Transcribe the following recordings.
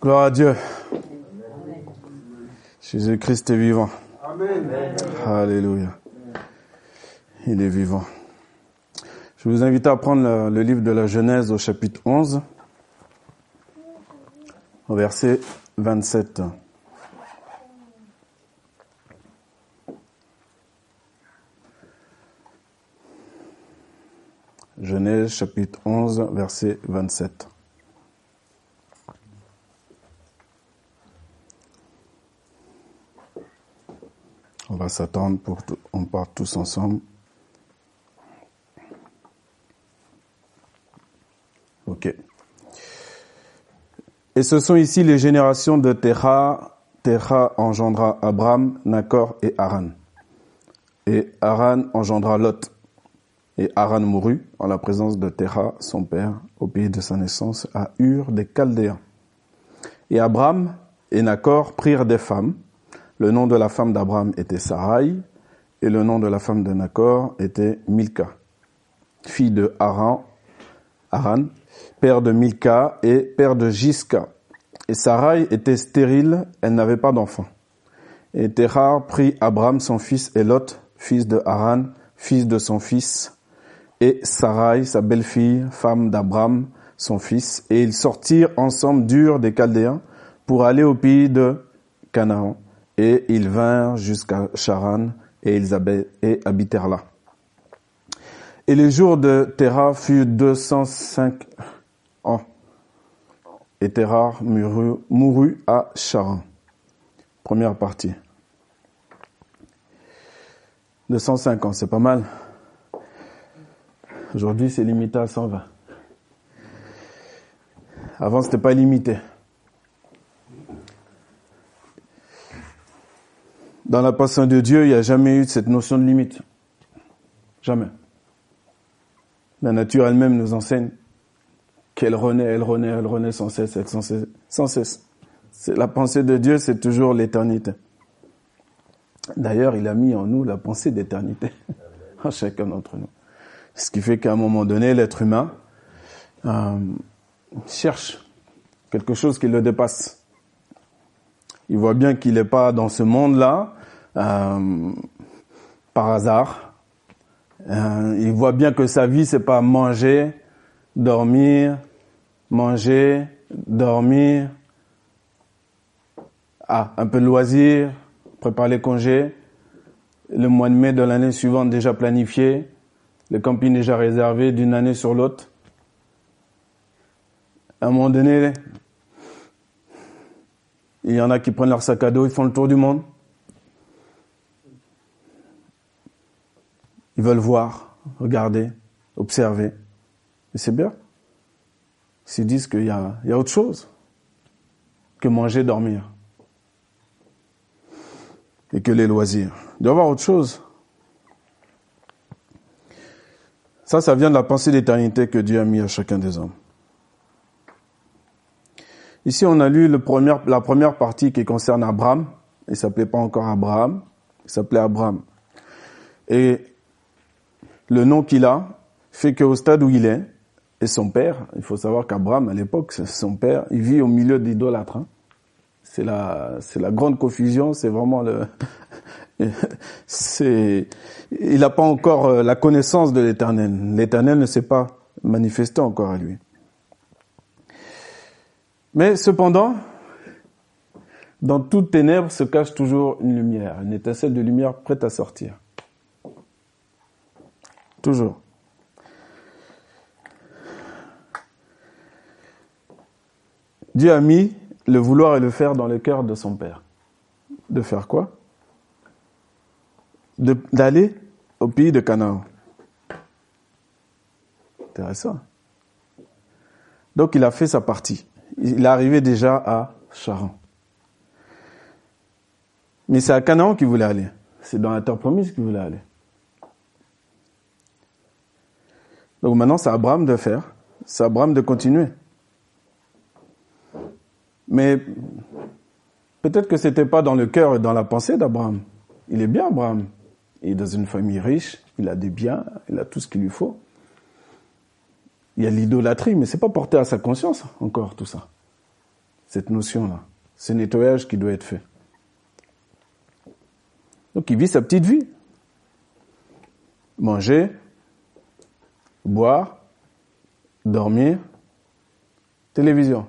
Gloire à Dieu. Jésus-Christ est vivant. Amen. Alléluia. Il est vivant. Je vous invite à prendre le, le livre de la Genèse au chapitre 11, au verset 27. Genèse chapitre 11, verset 27. S'attendre pour on part tous ensemble. Ok. Et ce sont ici les générations de Terah. Terah engendra Abraham, Nakor et Haran. Et Haran engendra Lot. Et Haran mourut en la présence de Terah, son père, au pays de sa naissance, à Ur des Chaldéens. Et Abraham et Nakor prirent des femmes. Le nom de la femme d'Abraham était Sarai, et le nom de la femme de Nakor était Milka, fille de Haran, Haran, père de Milka et père de Jiska. Et Sarai était stérile, elle n'avait pas d'enfant. Et Terah prit Abraham son fils et Lot, fils de Haran, fils de son fils, et Sarai, sa belle-fille, femme d'Abraham, son fils, et ils sortirent ensemble d'Ur des Chaldéens pour aller au pays de Canaan. Et ils vinrent jusqu'à Charan et habitèrent là. Et les jours de Terah furent 205 ans. Et Terah mourut, mourut à Charan. Première partie. 205 ans, c'est pas mal. Aujourd'hui, c'est limité à 120. Avant, c'était pas limité. Dans la passion de Dieu, il n'y a jamais eu cette notion de limite. Jamais. La nature elle-même nous enseigne qu'elle renaît, elle renaît, elle renaît sans cesse, sans cesse. Sans cesse. La pensée de Dieu, c'est toujours l'éternité. D'ailleurs, il a mis en nous la pensée d'éternité, en chacun d'entre nous. Ce qui fait qu'à un moment donné, l'être humain euh, cherche quelque chose qui le dépasse. Il voit bien qu'il n'est pas dans ce monde-là par hasard. Euh, il voit bien que sa vie, c'est pas manger, dormir, manger, dormir, ah, un peu de loisir, préparer les congés, le mois de mai de l'année suivante déjà planifié, le camping déjà réservé d'une année sur l'autre. À un moment donné, il y en a qui prennent leur sac à dos, ils font le tour du monde. Ils veulent voir, regarder, observer. Et c'est bien. Ils disent qu'il y a, il y a autre chose que manger, dormir. Et que les loisirs. Il doit y avoir autre chose. Ça, ça vient de la pensée d'éternité que Dieu a mis à chacun des hommes. Ici, on a lu le premier, la première partie qui concerne Abraham. Il s'appelait pas encore Abraham, il s'appelait Abraham. Et le nom qu'il a fait qu'au stade où il est, et son père, il faut savoir qu'Abraham, à l'époque, son père, il vit au milieu d'idolâtres. Hein. C'est la, c'est la grande confusion, c'est vraiment le, c'est, il n'a pas encore euh, la connaissance de l'éternel. L'éternel ne s'est pas manifesté encore à lui. Mais cependant, dans toute ténèbre se cache toujours une lumière, une étincelle de lumière prête à sortir. Dieu a mis le vouloir et le faire dans le cœur de son Père. De faire quoi? D'aller au pays de Canaan. Intéressant. Donc il a fait sa partie il est arrivé déjà à Charan. Mais c'est à Canaan qu'il voulait aller. C'est dans la terre promise qu'il voulait aller. Donc maintenant, c'est Abraham de faire. C'est Abraham de continuer. Mais peut-être que c'était pas dans le cœur et dans la pensée d'Abraham. Il est bien, Abraham. Il est dans une famille riche, il a des biens, il a tout ce qu'il lui faut il y a l'idolâtrie, mais c'est pas porté à sa conscience encore tout ça. cette notion-là, ce nettoyage qui doit être fait. Donc il vit sa petite vie. Manger, boire, dormir, télévision.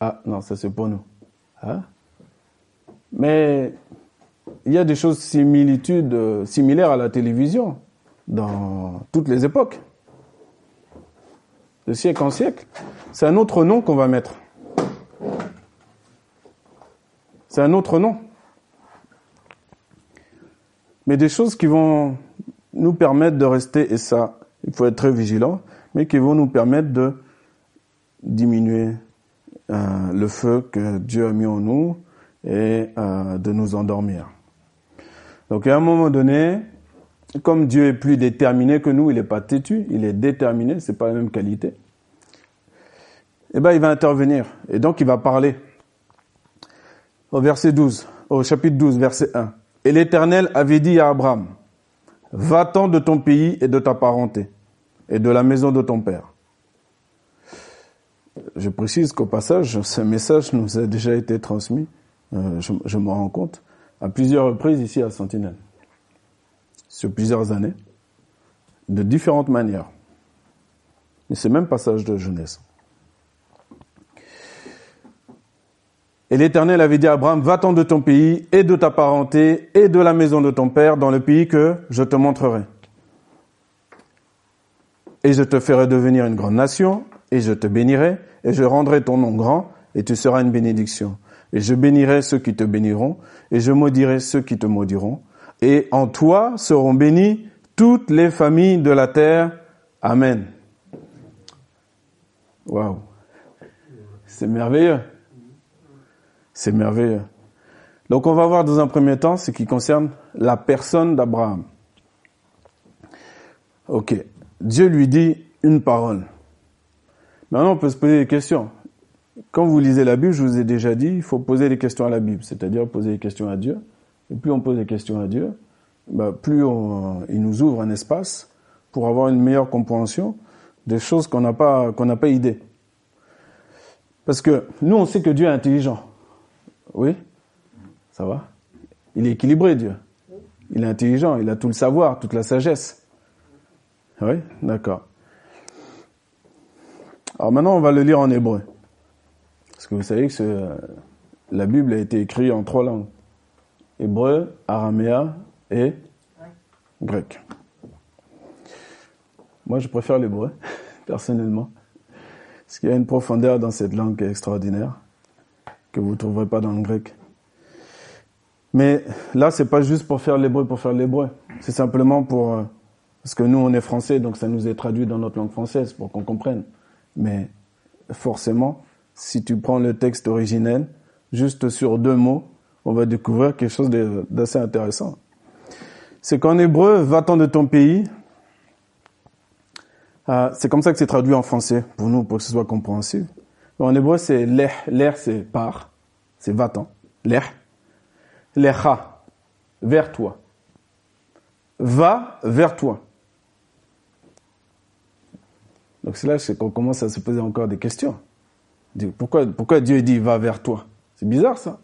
Ah non, ça c'est pour nous. Hein? Mais il y a des choses similitudes, euh, similaires à la télévision dans toutes les époques. De siècle en siècle. C'est un autre nom qu'on va mettre. C'est un autre nom. Mais des choses qui vont nous permettre de rester, et ça, il faut être très vigilant, mais qui vont nous permettre de diminuer euh, le feu que Dieu a mis en nous et euh, de nous endormir. Donc à un moment donné, comme Dieu est plus déterminé que nous, il n'est pas têtu, il est déterminé, c'est pas la même qualité. Eh ben, il va intervenir et donc il va parler. Au verset 12, au chapitre 12, verset 1. Et l'Éternel avait dit à Abraham, va-t'en de ton pays et de ta parenté et de la maison de ton père. Je précise qu'au passage, ce message nous a déjà été transmis, euh, je, je me rends compte, à plusieurs reprises ici à Sentinelle sur plusieurs années, de différentes manières. Mais c'est même passage de jeunesse. Et l'Éternel avait dit à Abraham, va-t'en de ton pays et de ta parenté et de la maison de ton père dans le pays que je te montrerai. Et je te ferai devenir une grande nation et je te bénirai et je rendrai ton nom grand et tu seras une bénédiction. Et je bénirai ceux qui te béniront et je maudirai ceux qui te maudiront et en toi seront bénies toutes les familles de la terre. Amen. Waouh. C'est merveilleux. C'est merveilleux. Donc on va voir dans un premier temps ce qui concerne la personne d'Abraham. Ok. Dieu lui dit une parole. Maintenant on peut se poser des questions. Quand vous lisez la Bible, je vous ai déjà dit, il faut poser des questions à la Bible, c'est-à-dire poser des questions à Dieu. Et plus on pose des questions à Dieu, bah, plus il nous ouvre un espace pour avoir une meilleure compréhension des choses qu'on n'a pas qu'on n'a pas idée. Parce que nous, on sait que Dieu est intelligent. Oui? Ça va? Il est équilibré, Dieu. Il est intelligent, il a tout le savoir, toute la sagesse. Oui? D'accord. Alors maintenant, on va le lire en hébreu. Parce que vous savez que la Bible a été écrite en trois langues hébreu, araméa et grec. Moi, je préfère l'hébreu, personnellement, parce qu'il y a une profondeur dans cette langue qui est extraordinaire, que vous ne trouverez pas dans le grec. Mais là, c'est pas juste pour faire l'hébreu pour faire l'hébreu. C'est simplement pour, euh, parce que nous, on est français, donc ça nous est traduit dans notre langue française pour qu'on comprenne. Mais forcément, si tu prends le texte originel, juste sur deux mots, on va découvrir quelque chose d'assez intéressant. C'est qu'en hébreu, va-t'en de ton pays. Euh, c'est comme ça que c'est traduit en français, pour nous, pour que ce soit compréhensible. En hébreu, c'est leh. Leh, c'est par. C'est va-t'en. Leh. Lecha. Vers toi. Va vers toi. Donc c'est là qu'on commence à se poser encore des questions. Pourquoi, pourquoi Dieu dit va vers toi? C'est bizarre ça.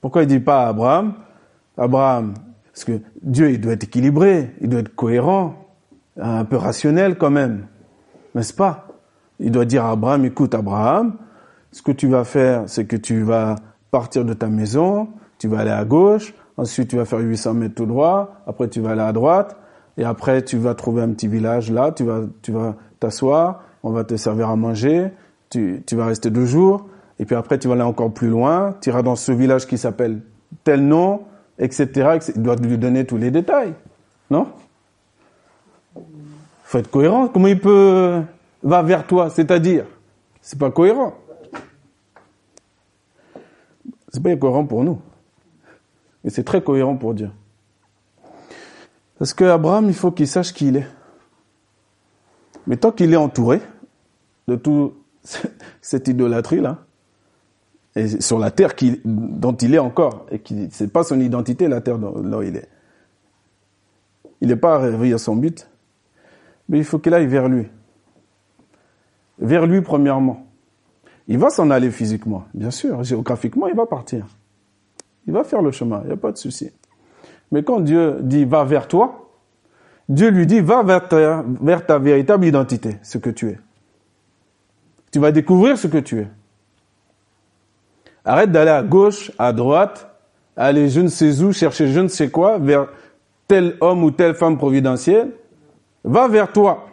Pourquoi il dit pas à Abraham, Abraham, parce que Dieu, il doit être équilibré, il doit être cohérent, un peu rationnel quand même, n'est-ce pas? Il doit dire à Abraham, écoute Abraham, ce que tu vas faire, c'est que tu vas partir de ta maison, tu vas aller à gauche, ensuite tu vas faire 800 mètres tout droit, après tu vas aller à droite, et après tu vas trouver un petit village là, tu vas tu vas t'asseoir, on va te servir à manger, tu, tu vas rester deux jours, et puis après, tu vas aller encore plus loin, tu iras dans ce village qui s'appelle tel nom, etc., Il doit lui donner tous les détails. Non? Faut être cohérent. Comment il peut va vers toi, c'est-à-dire C'est pas cohérent. C'est pas cohérent pour nous. Mais c'est très cohérent pour Dieu. Parce que Abraham, il faut qu'il sache qui il est. Mais tant qu'il est entouré de toute cette idolâtrie-là, et sur la terre dont il est encore, et qui c'est pas son identité la terre dont, il est. Il n'est pas arrivé à son but, mais il faut qu'il aille vers lui. Vers lui premièrement. Il va s'en aller physiquement, bien sûr. Géographiquement, il va partir. Il va faire le chemin, il n'y a pas de souci. Mais quand Dieu dit va vers toi, Dieu lui dit va vers ta, vers ta véritable identité, ce que tu es. Tu vas découvrir ce que tu es. Arrête d'aller à gauche, à droite, aller je ne sais où, chercher je ne sais quoi, vers tel homme ou telle femme providentielle. Va vers toi.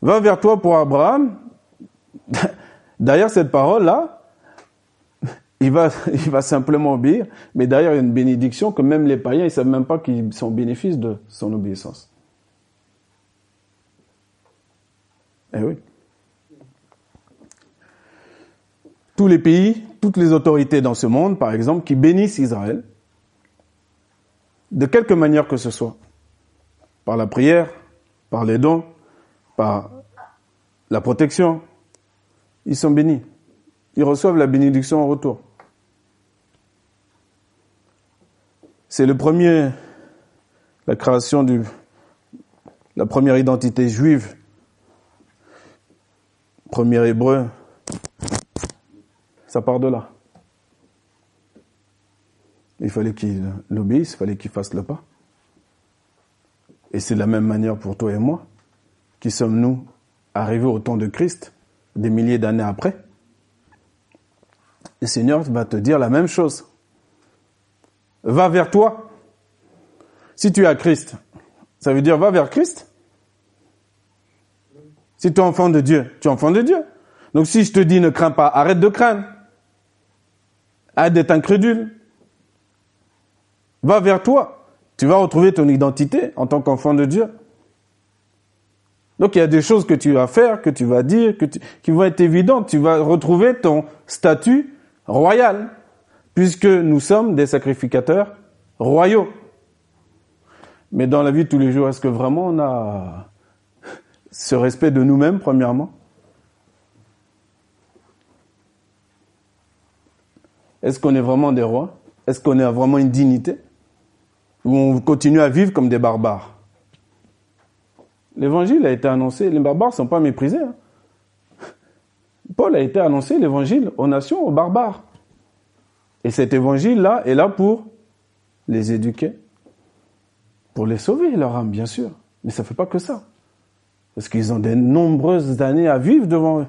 Va vers toi pour Abraham. Derrière cette parole-là, il va, il va simplement obéir, mais derrière il y a une bénédiction que même les païens, ils savent même pas qu'ils sont bénéfices de son obéissance. Eh oui. Tous les pays, toutes les autorités dans ce monde, par exemple, qui bénissent Israël, de quelque manière que ce soit, par la prière, par les dons, par la protection, ils sont bénis. Ils reçoivent la bénédiction en retour. C'est le premier, la création du, la première identité juive, premier hébreu, ça part de là. Il fallait qu'il l'obéisse, il fallait qu'il fasse le pas. Et c'est de la même manière pour toi et moi. Qui sommes-nous arrivés au temps de Christ, des milliers d'années après? Le Seigneur va te dire la même chose. Va vers toi. Si tu es à Christ, ça veut dire va vers Christ. Si tu es enfant de Dieu, tu es enfant de Dieu. Donc si je te dis ne crains pas, arrête de craindre. Arrête d'être incrédule. Va vers toi. Tu vas retrouver ton identité en tant qu'enfant de Dieu. Donc il y a des choses que tu vas faire, que tu vas dire, que qui vont être évidentes. Tu vas retrouver ton statut royal, puisque nous sommes des sacrificateurs royaux. Mais dans la vie de tous les jours, est-ce que vraiment on a ce respect de nous-mêmes, premièrement? Est-ce qu'on est vraiment des rois? Est-ce qu'on a vraiment une dignité? Ou on continue à vivre comme des barbares? L'évangile a été annoncé, les barbares ne sont pas méprisés. Hein. Paul a été annoncé l'évangile aux nations, aux barbares. Et cet évangile-là est là pour les éduquer, pour les sauver, leur âme, bien sûr. Mais ça ne fait pas que ça. Parce qu'ils ont de nombreuses années à vivre devant eux.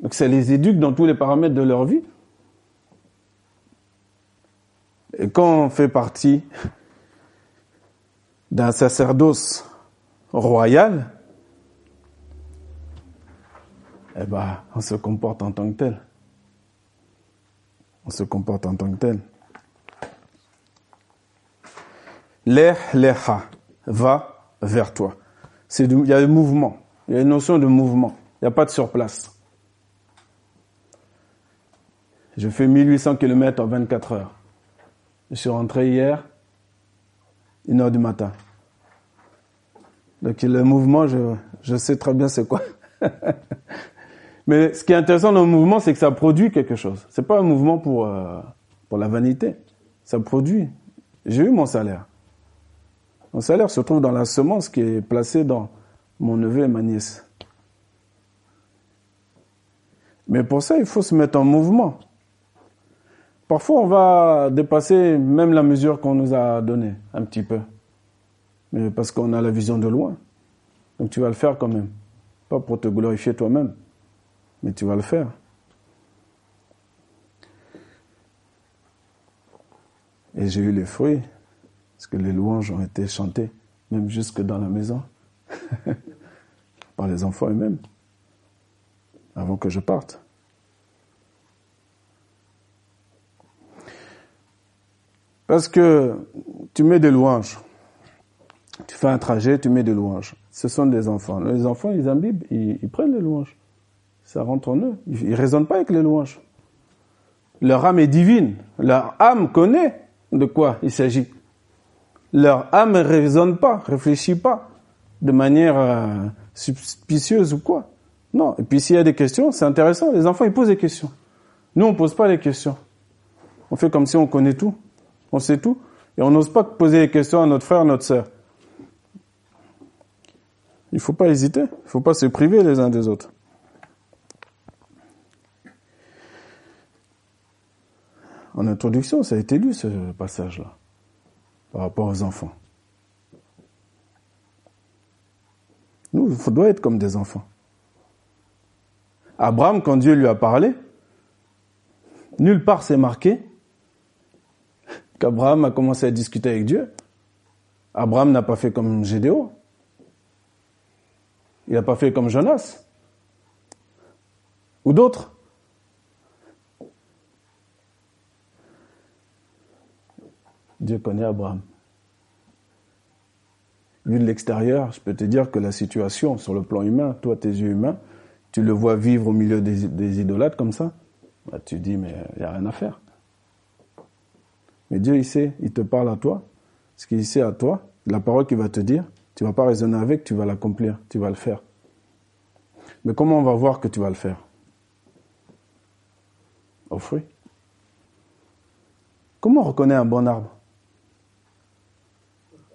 Donc ça les éduque dans tous les paramètres de leur vie. Et quand on fait partie d'un sacerdoce royal, eh ben, on se comporte en tant que tel. On se comporte en tant que tel. L'air, l'air, va vers toi. C'est il y a un mouvement. Il y a une notion de mouvement. Il n'y a pas de surplace. Je fais 1800 km en 24 heures. Je suis rentré hier, une heure du matin. Donc le mouvement, je, je sais très bien c'est quoi. Mais ce qui est intéressant dans le mouvement, c'est que ça produit quelque chose. C'est pas un mouvement pour euh, pour la vanité. Ça produit. J'ai eu mon salaire. Mon salaire se trouve dans la semence qui est placée dans mon neveu et ma nièce. Mais pour ça, il faut se mettre en mouvement. Parfois, on va dépasser même la mesure qu'on nous a donnée, un petit peu. Mais parce qu'on a la vision de loin. Donc tu vas le faire quand même. Pas pour te glorifier toi-même, mais tu vas le faire. Et j'ai eu les fruits, parce que les louanges ont été chantées, même jusque dans la maison, par les enfants eux-mêmes, avant que je parte. Parce que tu mets des louanges. Tu fais un trajet, tu mets des louanges. Ce sont des enfants. Les enfants, ils imbibent, ils, prennent les louanges. Ça rentre en eux. Ils ne raisonnent pas avec les louanges. Leur âme est divine. Leur âme connaît de quoi il s'agit. Leur âme ne raisonne pas, réfléchit pas de manière euh, suspicieuse ou quoi. Non. Et puis s'il y a des questions, c'est intéressant. Les enfants, ils posent des questions. Nous, on pose pas les questions. On fait comme si on connaît tout on sait tout, et on n'ose pas poser des questions à notre frère, à notre sœur. Il ne faut pas hésiter, il ne faut pas se priver les uns des autres. En introduction, ça a été lu ce passage-là, par rapport aux enfants. Nous, on doit être comme des enfants. Abraham, quand Dieu lui a parlé, nulle part c'est marqué qu'Abraham a commencé à discuter avec Dieu. Abraham n'a pas fait comme Gédéon. Il n'a pas fait comme Jonas. Ou d'autres. Dieu connaît Abraham. Vu de l'extérieur, je peux te dire que la situation sur le plan humain, toi, tes yeux humains, tu le vois vivre au milieu des, idolâtres comme ça, bah, tu dis, mais il n'y a rien à faire. Mais Dieu, il sait, il te parle à toi, ce qu'il sait à toi, la parole qu'il va te dire, tu vas pas raisonner avec, tu vas l'accomplir, tu vas le faire. Mais comment on va voir que tu vas le faire? Au fruit. Comment on reconnaît un bon arbre?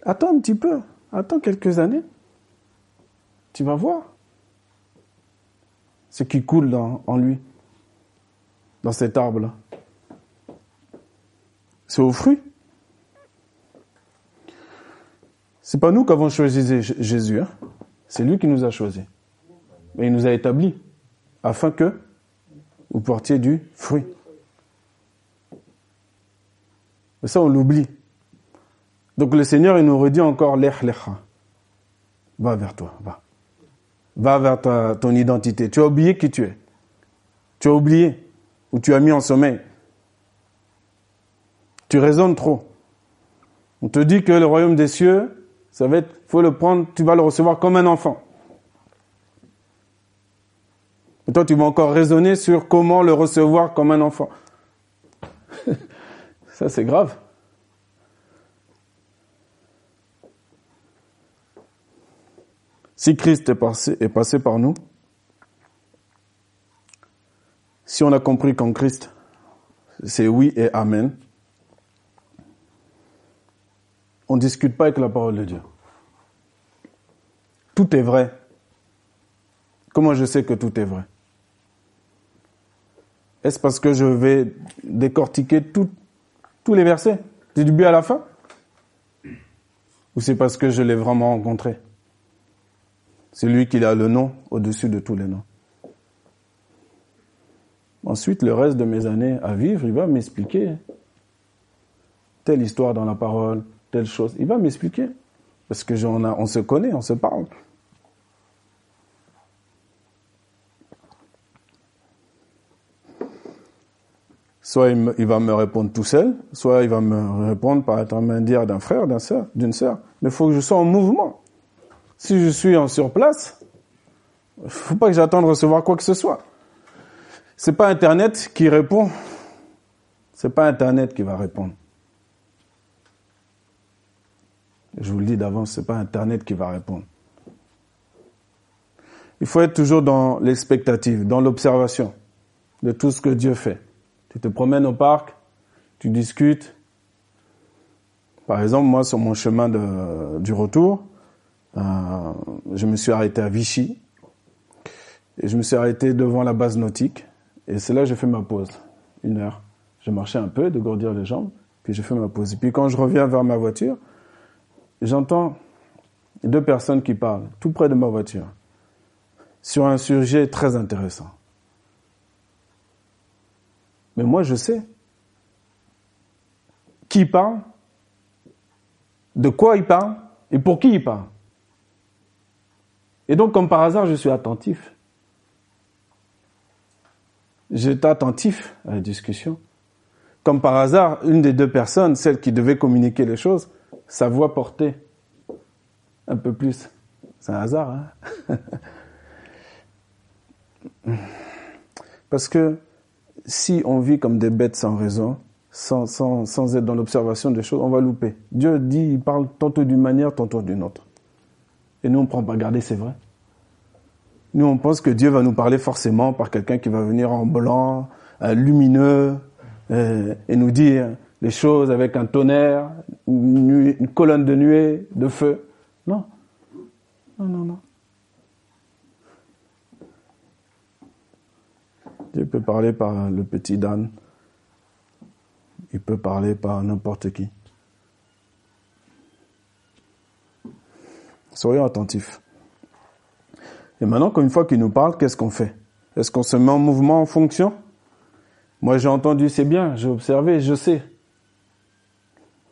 Attends un petit peu. Attends quelques années. Tu vas voir ce qui coule en lui, dans cet arbre-là. C'est au fruit. C'est pas nous qui avons choisi Jésus, hein. c'est lui qui nous a choisis. Et il nous a établis afin que vous portiez du fruit. Mais ça, on l'oublie. Donc le Seigneur, il nous redit encore l'ech Va vers toi, va. Va vers ta, ton identité. Tu as oublié qui tu es. Tu as oublié ou tu as mis en sommeil. Tu raisonnes trop. On te dit que le royaume des cieux, ça va être, faut le prendre, tu vas le recevoir comme un enfant. Et toi, tu vas encore raisonner sur comment le recevoir comme un enfant. ça, c'est grave. Si Christ est passé, est passé par nous, si on a compris qu'en Christ, c'est oui et amen, on ne discute pas avec la parole de Dieu. Tout est vrai. Comment je sais que tout est vrai? Est-ce parce que je vais décortiquer tous les versets, du début à la fin? Ou c'est parce que je l'ai vraiment rencontré? C'est lui qui a le nom au-dessus de tous les noms. Ensuite, le reste de mes années à vivre, il va m'expliquer telle histoire dans la parole, telle chose. Il va m'expliquer. Parce que on, se connaît, on se parle. Soit il, va me répondre tout seul, soit il va me répondre par intermédiaire d'un frère, d'un sœur, d'une sœur. Mais il faut que je sois en mouvement. Si je suis en surplace, il faut pas que j'attende de recevoir quoi que ce soit. C'est pas Internet qui répond. C'est pas Internet qui va répondre. Je vous le dis d'avance, c'est pas Internet qui va répondre. Il faut être toujours dans l'expectative, dans l'observation de tout ce que Dieu fait. Tu te promènes au parc, tu discutes. Par exemple, moi, sur mon chemin du retour, euh, je me suis arrêté à Vichy et je me suis arrêté devant la base nautique et c'est là que j'ai fait ma pause, une heure. J'ai marché un peu, de gourdir les jambes, puis j'ai fait ma pause. Et puis quand je reviens vers ma voiture, j'entends deux personnes qui parlent tout près de ma voiture sur un sujet très intéressant. Mais moi, je sais qui parle, de quoi il parle et pour qui il parle. Et donc, comme par hasard, je suis attentif. J'étais attentif à la discussion. Comme par hasard, une des deux personnes, celle qui devait communiquer les choses, sa voix portait un peu plus. C'est un hasard, hein Parce que si on vit comme des bêtes sans raison, sans être dans l'observation des choses, on va louper. Dieu dit, il parle tantôt d'une manière, tantôt d'une autre. Et nous, on ne prend pas garder, c'est vrai. Nous, on pense que Dieu va nous parler forcément par quelqu'un qui va venir en blanc, euh, lumineux, euh, et nous dire les choses avec un tonnerre, une, colonne de nuée, de feu. Non. Non, non, non. Dieu peut parler par le petit Dan. il peut parler par n'importe qui. Soyons attentifs. Et maintenant, une fois qu'il nous parle, qu'est-ce qu'on fait? Est-ce qu'on se met en mouvement en fonction? Moi, j'ai entendu, c'est bien, j'ai observé, je sais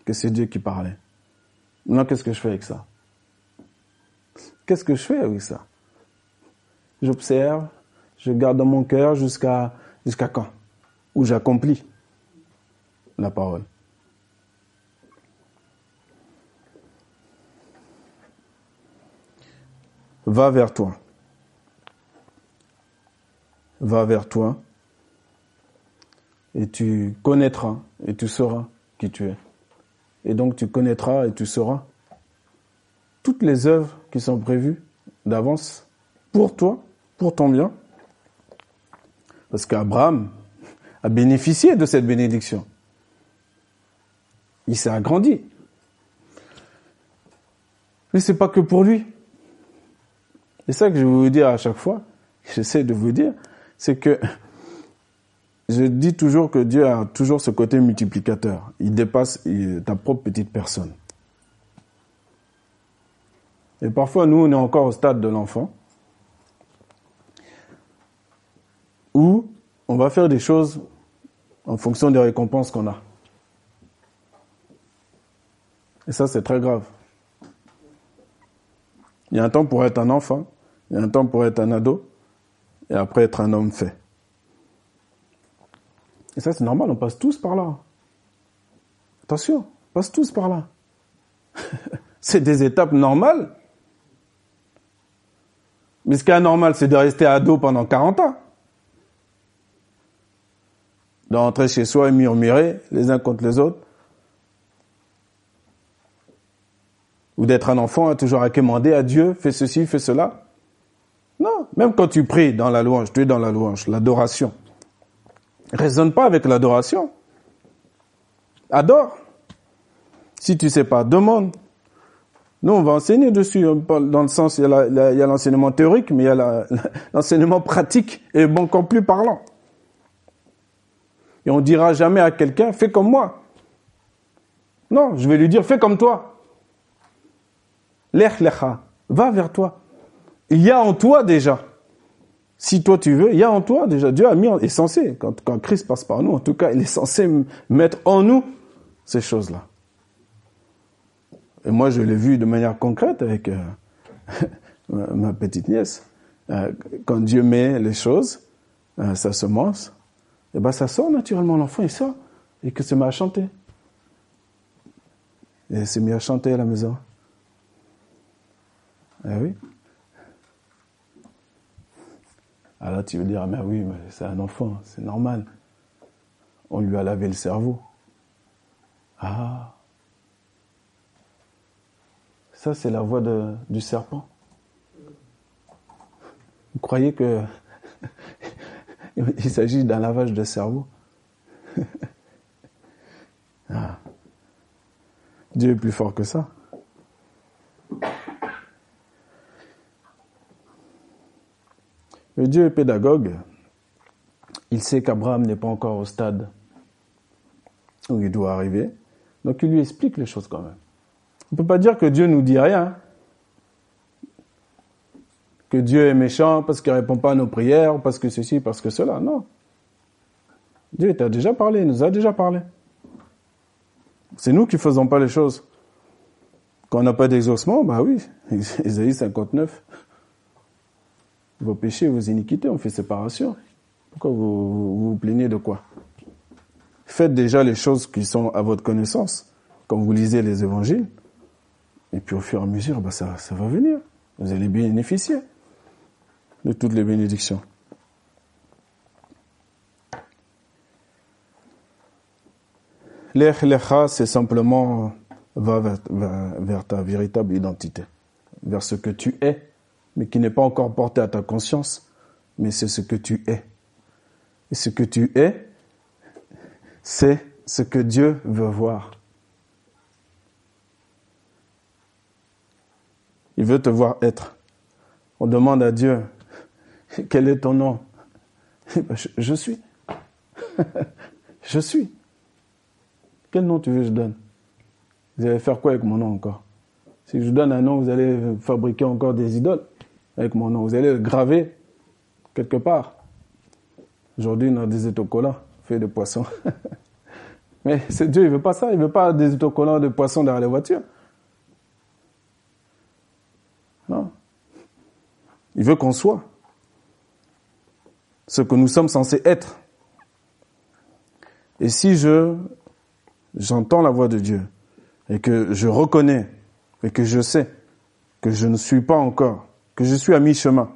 que c'est Dieu qui parlait. Maintenant, qu'est-ce que je fais avec ça? Qu'est-ce que je fais avec ça? J'observe, je garde dans mon cœur jusqu'à quand? Où j'accomplis la parole. Va vers toi. Va vers toi et tu connaîtras et tu sauras qui tu es. Et donc tu connaîtras et tu sauras toutes les œuvres qui sont prévues d'avance pour toi, pour ton bien. Parce qu'Abraham a bénéficié de cette bénédiction. Il s'est agrandi. Mais c'est pas que pour lui. C'est ça que je veux vous dire à chaque fois. J'essaie de vous dire, c'est que je dis toujours que Dieu a toujours ce côté multiplicateur. Il dépasse ta propre petite personne. Et parfois, nous, on est encore au stade de l'enfant, où on va faire des choses en fonction des récompenses qu'on a. Et ça, c'est très grave. Il y a un temps pour être un enfant, il y a un temps pour être un ado, et après être un homme fait. Et ça, c'est normal, on passe tous par là. Attention, on passe tous par là. c'est des étapes normales. Mais ce qui est anormal, c'est de rester ado pendant 40 ans. D'entrer chez soi et murmurer les uns contre les autres. Ou d'être un enfant à toujours à quémander à Dieu, fais ceci, fais cela. Non, même quand tu pries dans la louange, tu es dans la louange, l'adoration. Raisonne pas avec l'adoration. Adore. Si tu sais pas, demande. Nous, on va enseigner dessus, hein, dans le sens, il y a l'enseignement théorique, mais il y a l'enseignement pratique et encore plus parlant. Et on dira jamais à quelqu'un, fais comme moi. Non, je vais lui dire, fais comme toi. Lech lecha, va vers toi. Il y a en toi déjà. Si toi tu veux, il y a en toi déjà. Dieu a mis, est censé, quand, Christ passe par nous, en tout cas, il est censé mettre en nous ces choses-là. Et moi, je l'ai vu de manière concrète avec euh, ma petite nièce. Euh, quand Dieu met les choses, euh, sa semence, et eh ben ça sort naturellement, l'enfant il sort, et que se met à chanter. Et elle s'est mis à chanter à la maison. Eh oui. Alors ah, tu veux dire, ah, mais oui, mais c'est un enfant, c'est normal. On lui a lavé le cerveau. Ah. Ça, c'est la voix de, du serpent. Vous croyez que il s'agit d'un lavage de cerveau? Ah. Dieu est plus fort que ça. Dieu est pédagogue. Il sait qu'Abraham n'est pas encore au stade où il doit arriver. Donc il lui explique les choses quand même. On ne peut pas dire que Dieu nous dit rien. Que Dieu est méchant parce qu'il ne répond pas à nos prières, parce que ceci, parce que cela. Non. Dieu t'a déjà parlé, il nous a déjà parlé. C'est nous qui ne faisons pas les choses. Quand on n'a pas d'exaucement, bah oui, Isaïe 59 vos péchés, vos iniquités, on fait séparation. Pourquoi vous, vous plaignez de quoi? Faites déjà les choses qui sont à votre connaissance, comme vous lisez les évangiles, et puis au fur et à mesure, bah ça, va venir. Vous allez bénéficier de toutes les bénédictions. L'Ech c'est simplement va vers ta véritable identité, vers ce que tu es mais qui n'est pas encore porté à ta conscience, mais c'est ce que tu es. Et ce que tu es, c'est ce que Dieu veut voir. Il veut te voir être. On demande à Dieu, quel est ton nom? Je, je suis. je suis. Quel nom tu veux que je donne? Vous allez faire quoi avec mon nom encore? Si je donne un nom, vous allez fabriquer encore des idoles avec mon nom. Vous allez le graver quelque part. Aujourd'hui, on a des autocollants faits de poissons. Mais Dieu, il veut pas ça. Il veut pas des autocollants de poissons derrière les voitures. Non. Il veut qu'on soit ce que nous sommes censés être. Et si je j'entends la voix de Dieu et que je reconnais et que je sais que je ne suis pas encore, que je suis à mi-chemin.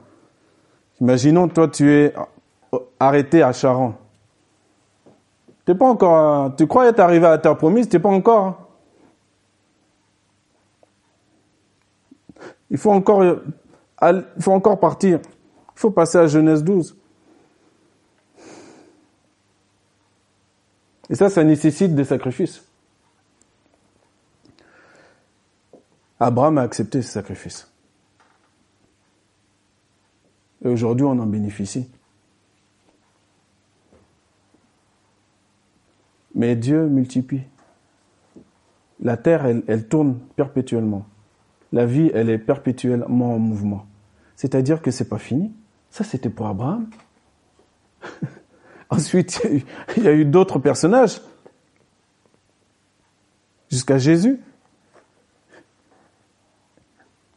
Imaginons toi tu es arrêté à Charon. T'es pas encore, tu crois être arrivé à la terre promise, t'es pas encore. Il faut encore, il faut encore partir. Il faut passer à Genèse 12. Et ça, ça nécessite des sacrifices. Abraham a accepté ce sacrifice. Et aujourd'hui, on en bénéficie. Mais Dieu multiplie. La terre, elle, tourne perpétuellement. La vie, elle est perpétuellement en mouvement. C'est-à-dire que c'est pas fini. Ça, c'était pour Abraham. Ensuite, il y a eu, d'autres personnages. Jusqu'à Jésus.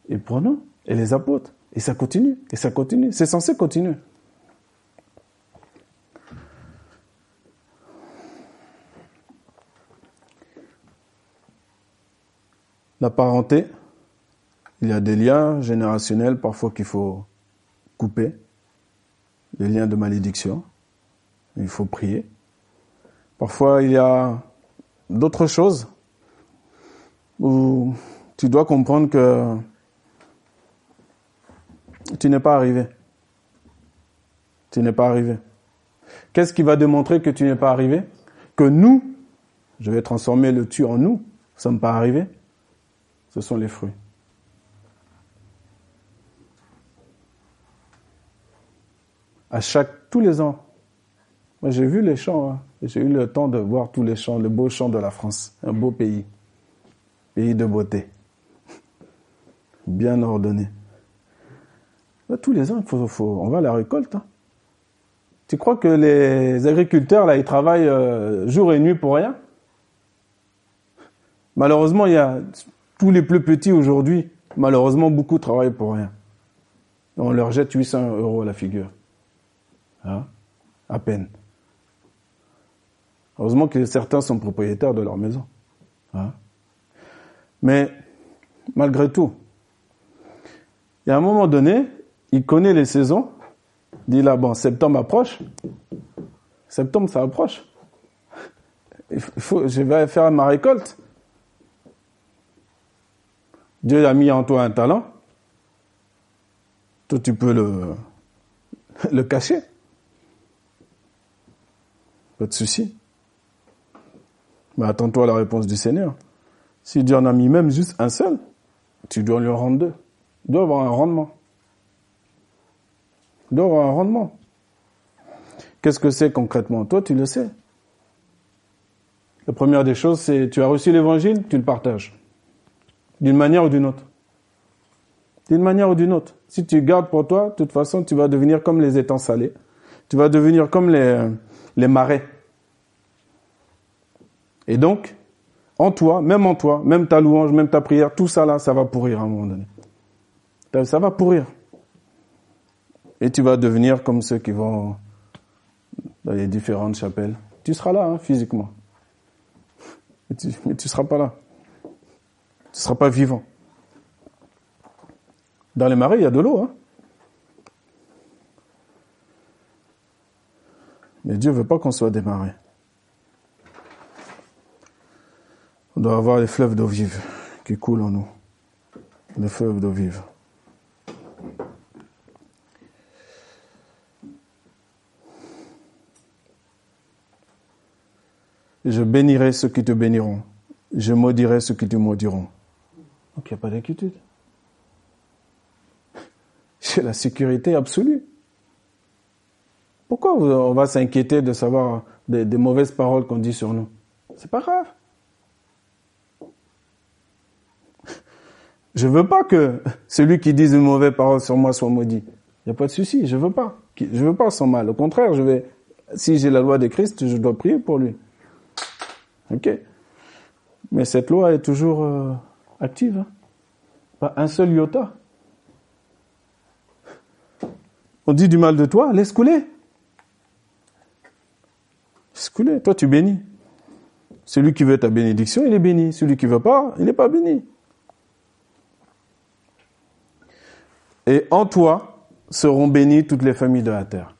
Et pour nous, et les apôtres. Et ça continue, et ça continue. C'est censé continuer. La parenté, il y a des liens générationnels parfois qu'il faut couper, des liens de malédiction. Il faut prier. Parfois, il y a d'autres choses où tu dois comprendre que tu n'es pas arrivé. Tu n'es pas arrivé. Qu'est-ce qui va démontrer que tu n'es pas arrivé? Que nous, je vais transformer le tu en nous, ne sommes pas arrivés. Ce sont les fruits. À chaque, tous les ans, moi, j'ai vu les champs. Hein. J'ai eu le temps de voir tous les champs, le beau champ de la France. Un beau pays. Pays de beauté. Bien ordonné. Tous les ans, il faut, on va à la récolte. Hein. Tu crois que les agriculteurs, là, ils travaillent euh, jour et nuit pour rien? Malheureusement, il y a tous les plus petits aujourd'hui, malheureusement, beaucoup travaillent pour rien. On leur jette 800 euros à la figure. Hein? À peine. Heureusement que certains sont propriétaires de leur maison. Hein? Mais malgré tout, il y a un moment donné, il connaît les saisons, il dit là, bon, septembre approche, septembre ça approche, je vais faire ma récolte. Dieu a mis en toi un talent, toi tu peux le, le cacher. Pas de souci. Mais attends-toi à la réponse du Seigneur. Si Dieu en a mis même juste un seul, tu dois lui en rendre deux. Il doit avoir un rendement. Doit avoir un rendement. Qu'est-ce que c'est concrètement? Toi, tu le sais. La première des choses, c'est tu as reçu l'évangile, tu le partages. D'une manière ou d'une autre. D'une manière ou d'une autre. Si tu gardes pour toi, de toute façon, tu vas devenir comme les étangs salés. Tu vas devenir comme les, les marais. Et donc, en toi, même en toi, même ta louange, même ta prière, tout ça là, ça va pourrir à un moment donné. Ça va pourrir. Et tu vas devenir comme ceux qui vont dans les différentes chapelles. Tu seras là, hein, physiquement. Mais tu, ne seras pas là. Tu seras pas vivant. Dans les marais, il y a de l'eau, hein. Mais Dieu veut pas qu'on soit des marais. On doit avoir les fleuves d'eau vive qui coulent en nous. Les fleuves d'eau vive. je bénirai ceux qui te béniront. Je maudirai ceux qui te maudiront. Donc il n'y a pas d'inquiétude. C'est la sécurité absolue. Pourquoi on va s'inquiéter de savoir des, mauvaises paroles qu'on dit sur nous? C'est pas grave. Je ne veux pas que celui qui dise une mauvaise parole sur moi soit maudit. Il n'y a pas de souci, je veux pas. Je veux pas son mal. Au contraire, je vais, si j'ai la loi de Christ, je dois prier pour lui. Ok. Mais cette loi est toujours euh, active. Hein. Pas un seul iota. On dit du mal de toi, laisse couler. Laisse couler. Toi, tu bénis. Celui qui veut ta bénédiction, il est béni. Celui qui veut pas, il n'est pas béni. Et en toi seront bénies toutes les familles de la terre.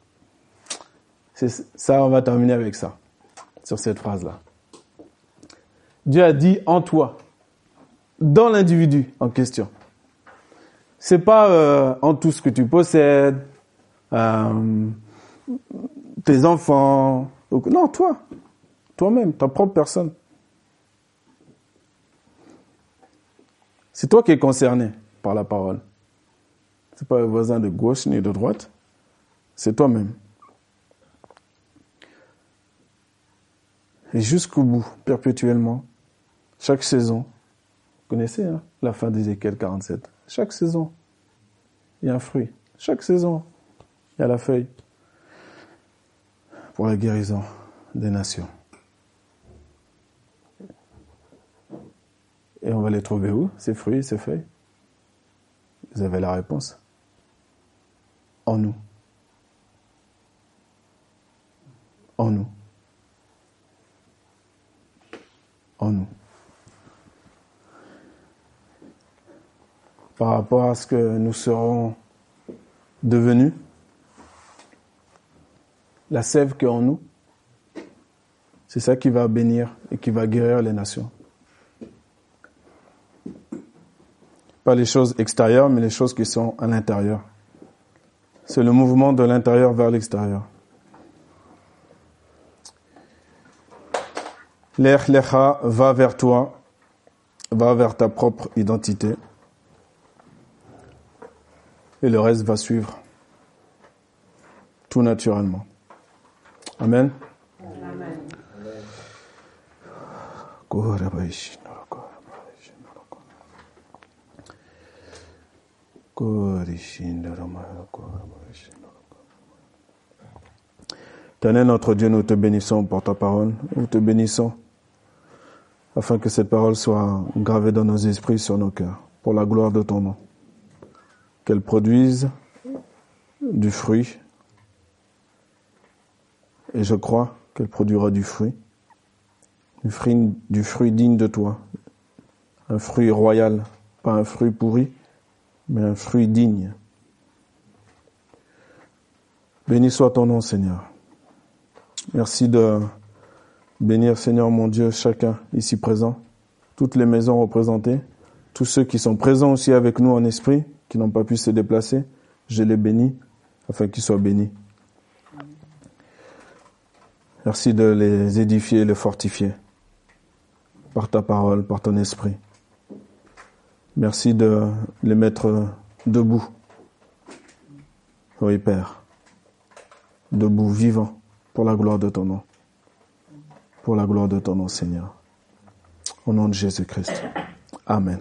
C'est ça, on va terminer avec ça, sur cette phrase-là. Dieu a dit en toi, dans l'individu en question. C'est pas euh, en tout ce que tu possèdes, euh, tes enfants. Non, toi, toi-même, ta propre personne. C'est toi qui es concerné par la parole. C'est pas le voisin de gauche ni de droite, c'est toi-même. Et jusqu'au bout, perpétuellement, chaque saison, vous connaissez hein, la fin d'Ézéchiel 47, chaque saison, il y a un fruit. Chaque saison, il y a la feuille pour la guérison des nations. Et on va les trouver où, ces fruits, ces feuilles? Vous avez la réponse en nous. En nous. En nous. Par rapport à ce que nous serons devenus, la sève qui est en nous, c'est ça qui va bénir et qui va guérir les nations. Pas les choses extérieures, mais les choses qui sont à l'intérieur. C'est le mouvement de l'intérieur vers l'extérieur. L'Echlecha va vers toi, va vers ta propre identité. Et le reste va suivre. Tout naturellement. Amen. Amen. Tenez notre Dieu, nous te bénissons pour ta parole. Nous te bénissons afin que cette parole soit gravée dans nos esprits, sur nos cœurs, pour la gloire de ton nom. Qu'elle produise du fruit. Et je crois qu'elle produira du fruit. Du fruit, du fruit digne de toi. Un fruit royal, pas un fruit pourri mais un fruit digne. Béni soit ton nom, Seigneur. Merci de bénir, Seigneur mon Dieu, chacun ici présent, toutes les maisons représentées, tous ceux qui sont présents aussi avec nous en esprit, qui n'ont pas pu se déplacer. Je les bénis afin qu'ils soient bénis. Merci de les édifier les fortifier par ta parole, par ton esprit. Merci de les mettre debout. Oui, Père. Debout, vivant, pour la gloire de ton nom. Pour la gloire de ton nom, Seigneur. Au nom de Jésus-Christ. Amen.